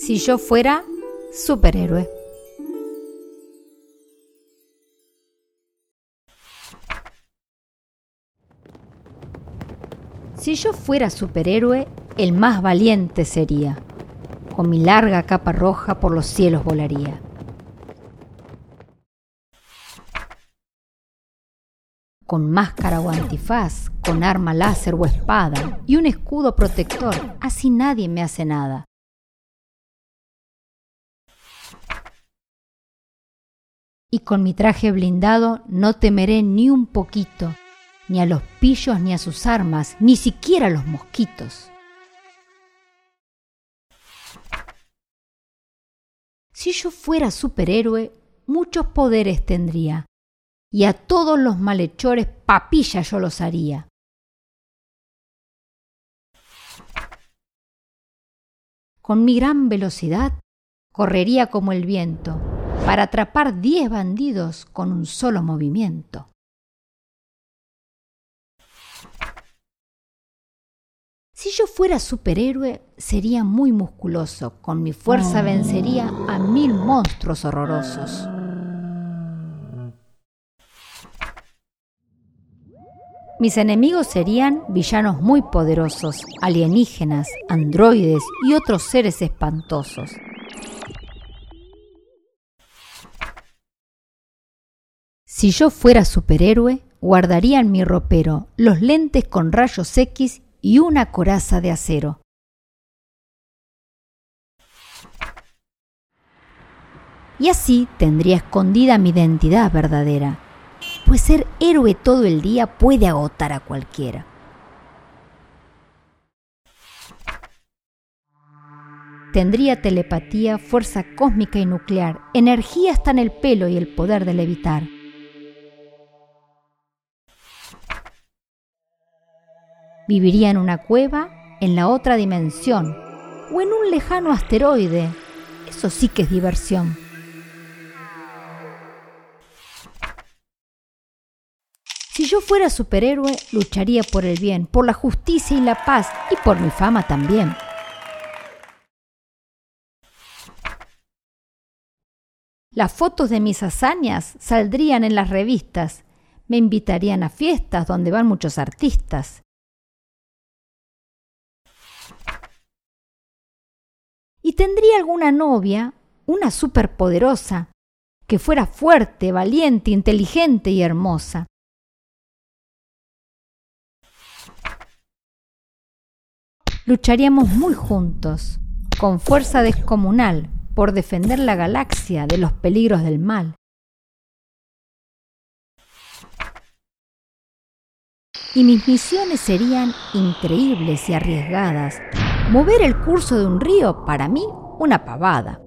Si yo fuera superhéroe. Si yo fuera superhéroe, el más valiente sería. Con mi larga capa roja por los cielos volaría. Con máscara o antifaz, con arma láser o espada y un escudo protector, así nadie me hace nada. Y con mi traje blindado no temeré ni un poquito, ni a los pillos ni a sus armas, ni siquiera a los mosquitos. Si yo fuera superhéroe, muchos poderes tendría, y a todos los malhechores papilla yo los haría. Con mi gran velocidad correría como el viento para atrapar diez bandidos con un solo movimiento. Si yo fuera superhéroe, sería muy musculoso. Con mi fuerza vencería a mil monstruos horrorosos. Mis enemigos serían villanos muy poderosos, alienígenas, androides y otros seres espantosos. Si yo fuera superhéroe, guardaría en mi ropero los lentes con rayos X y una coraza de acero. Y así tendría escondida mi identidad verdadera, pues ser héroe todo el día puede agotar a cualquiera. Tendría telepatía, fuerza cósmica y nuclear, energía hasta en el pelo y el poder de levitar. Viviría en una cueva, en la otra dimensión, o en un lejano asteroide. Eso sí que es diversión. Si yo fuera superhéroe, lucharía por el bien, por la justicia y la paz, y por mi fama también. Las fotos de mis hazañas saldrían en las revistas, me invitarían a fiestas donde van muchos artistas. Y tendría alguna novia, una superpoderosa, que fuera fuerte, valiente, inteligente y hermosa. Lucharíamos muy juntos, con fuerza descomunal, por defender la galaxia de los peligros del mal. Y mis misiones serían increíbles y arriesgadas, Mover el curso de un río, para mí, una pavada.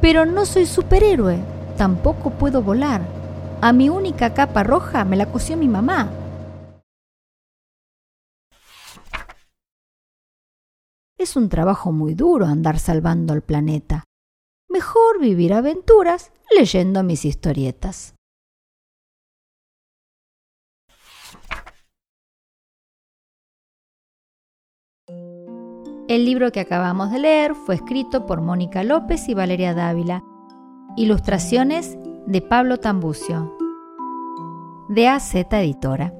Pero no soy superhéroe, tampoco puedo volar. A mi única capa roja me la cosió mi mamá. Es un trabajo muy duro andar salvando al planeta. Mejor vivir aventuras leyendo mis historietas. El libro que acabamos de leer fue escrito por Mónica López y Valeria Dávila. Ilustraciones de Pablo Tambucio. De AZ Editora.